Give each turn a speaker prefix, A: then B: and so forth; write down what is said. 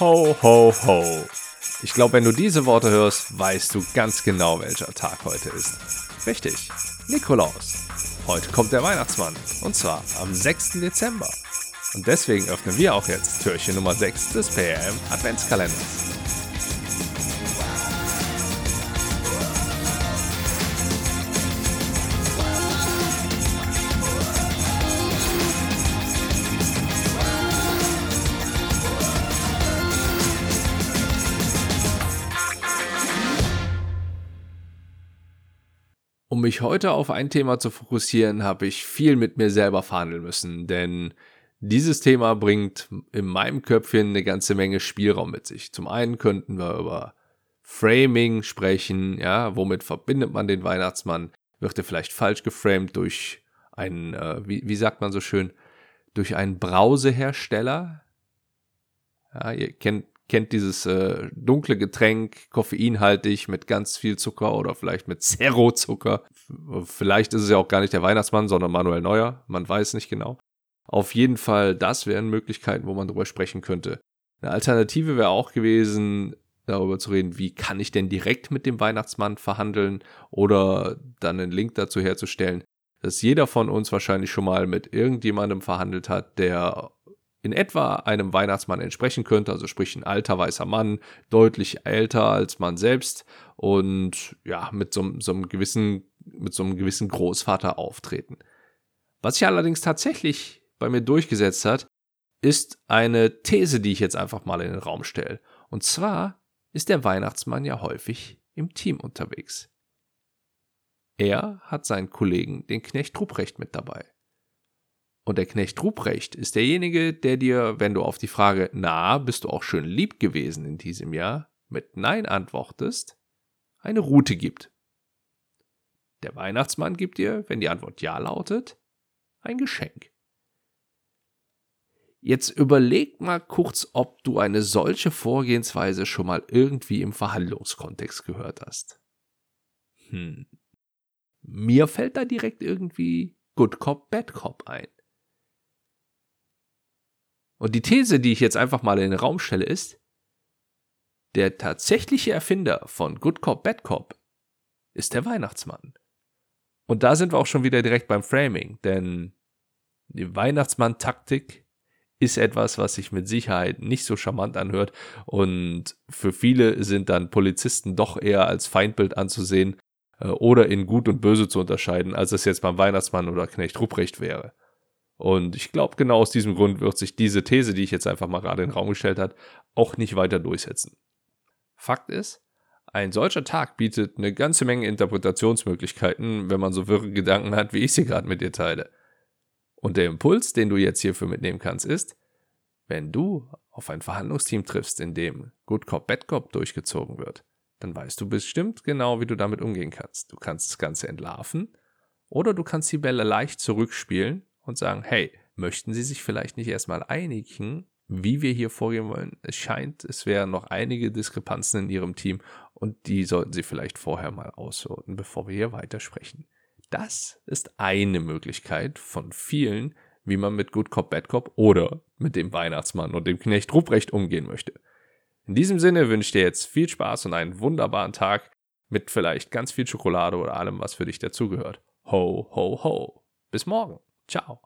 A: Ho, ho, ho. Ich glaube, wenn du diese Worte hörst, weißt du ganz genau, welcher Tag heute ist. Richtig, Nikolaus. Heute kommt der Weihnachtsmann. Und zwar am 6. Dezember. Und deswegen öffnen wir auch jetzt Türchen Nummer 6 des PRM Adventskalenders. Mich heute auf ein Thema zu fokussieren, habe ich viel mit mir selber verhandeln müssen, denn dieses Thema bringt in meinem Köpfchen eine ganze Menge Spielraum mit sich. Zum einen könnten wir über Framing sprechen, ja, womit verbindet man den Weihnachtsmann? Wird er vielleicht falsch geframed durch einen, äh, wie, wie sagt man so schön, durch einen Brausehersteller? Ja, ihr kennt kennt dieses äh, dunkle Getränk, koffeinhaltig mit ganz viel Zucker oder vielleicht mit Zero-Zucker. Vielleicht ist es ja auch gar nicht der Weihnachtsmann, sondern Manuel Neuer. Man weiß nicht genau. Auf jeden Fall, das wären Möglichkeiten, wo man drüber sprechen könnte. Eine Alternative wäre auch gewesen, darüber zu reden, wie kann ich denn direkt mit dem Weihnachtsmann verhandeln oder dann einen Link dazu herzustellen, dass jeder von uns wahrscheinlich schon mal mit irgendjemandem verhandelt hat, der in etwa einem Weihnachtsmann entsprechen könnte, also sprich ein alter weißer Mann, deutlich älter als man selbst und ja, mit so, so einem gewissen, mit so einem gewissen Großvater auftreten. Was sich allerdings tatsächlich bei mir durchgesetzt hat, ist eine These, die ich jetzt einfach mal in den Raum stelle. Und zwar ist der Weihnachtsmann ja häufig im Team unterwegs. Er hat seinen Kollegen, den Knecht Ruprecht, mit dabei. Und der Knecht Ruprecht ist derjenige, der dir, wenn du auf die Frage, na, bist du auch schön lieb gewesen in diesem Jahr, mit Nein antwortest, eine Route gibt. Der Weihnachtsmann gibt dir, wenn die Antwort Ja lautet, ein Geschenk. Jetzt überleg mal kurz, ob du eine solche Vorgehensweise schon mal irgendwie im Verhandlungskontext gehört hast. Hm. Mir fällt da direkt irgendwie Good Cop, Bad Cop ein. Und die These, die ich jetzt einfach mal in den Raum stelle, ist, der tatsächliche Erfinder von Good Cop, Bad Cop ist der Weihnachtsmann. Und da sind wir auch schon wieder direkt beim Framing, denn die Weihnachtsmann-Taktik ist etwas, was sich mit Sicherheit nicht so charmant anhört und für viele sind dann Polizisten doch eher als Feindbild anzusehen äh, oder in Gut und Böse zu unterscheiden, als es jetzt beim Weihnachtsmann oder Knecht Ruprecht wäre. Und ich glaube, genau aus diesem Grund wird sich diese These, die ich jetzt einfach mal gerade in den Raum gestellt habe, auch nicht weiter durchsetzen. Fakt ist, ein solcher Tag bietet eine ganze Menge Interpretationsmöglichkeiten, wenn man so wirre Gedanken hat, wie ich sie gerade mit dir teile. Und der Impuls, den du jetzt hierfür mitnehmen kannst, ist, wenn du auf ein Verhandlungsteam triffst, in dem Good Cop, Bad Cop durchgezogen wird, dann weißt du bestimmt genau, wie du damit umgehen kannst. Du kannst das Ganze entlarven oder du kannst die Bälle leicht zurückspielen und sagen, hey, möchten Sie sich vielleicht nicht erstmal einigen, wie wir hier vorgehen wollen? Es scheint, es wären noch einige Diskrepanzen in Ihrem Team und die sollten Sie vielleicht vorher mal ausloten, bevor wir hier weitersprechen. Das ist eine Möglichkeit von vielen, wie man mit Good Cop, Bad Cop oder mit dem Weihnachtsmann und dem Knecht Ruprecht umgehen möchte. In diesem Sinne wünsche ich dir jetzt viel Spaß und einen wunderbaren Tag mit vielleicht ganz viel Schokolade oder allem, was für dich dazugehört. Ho, ho, ho. Bis morgen. Ciao.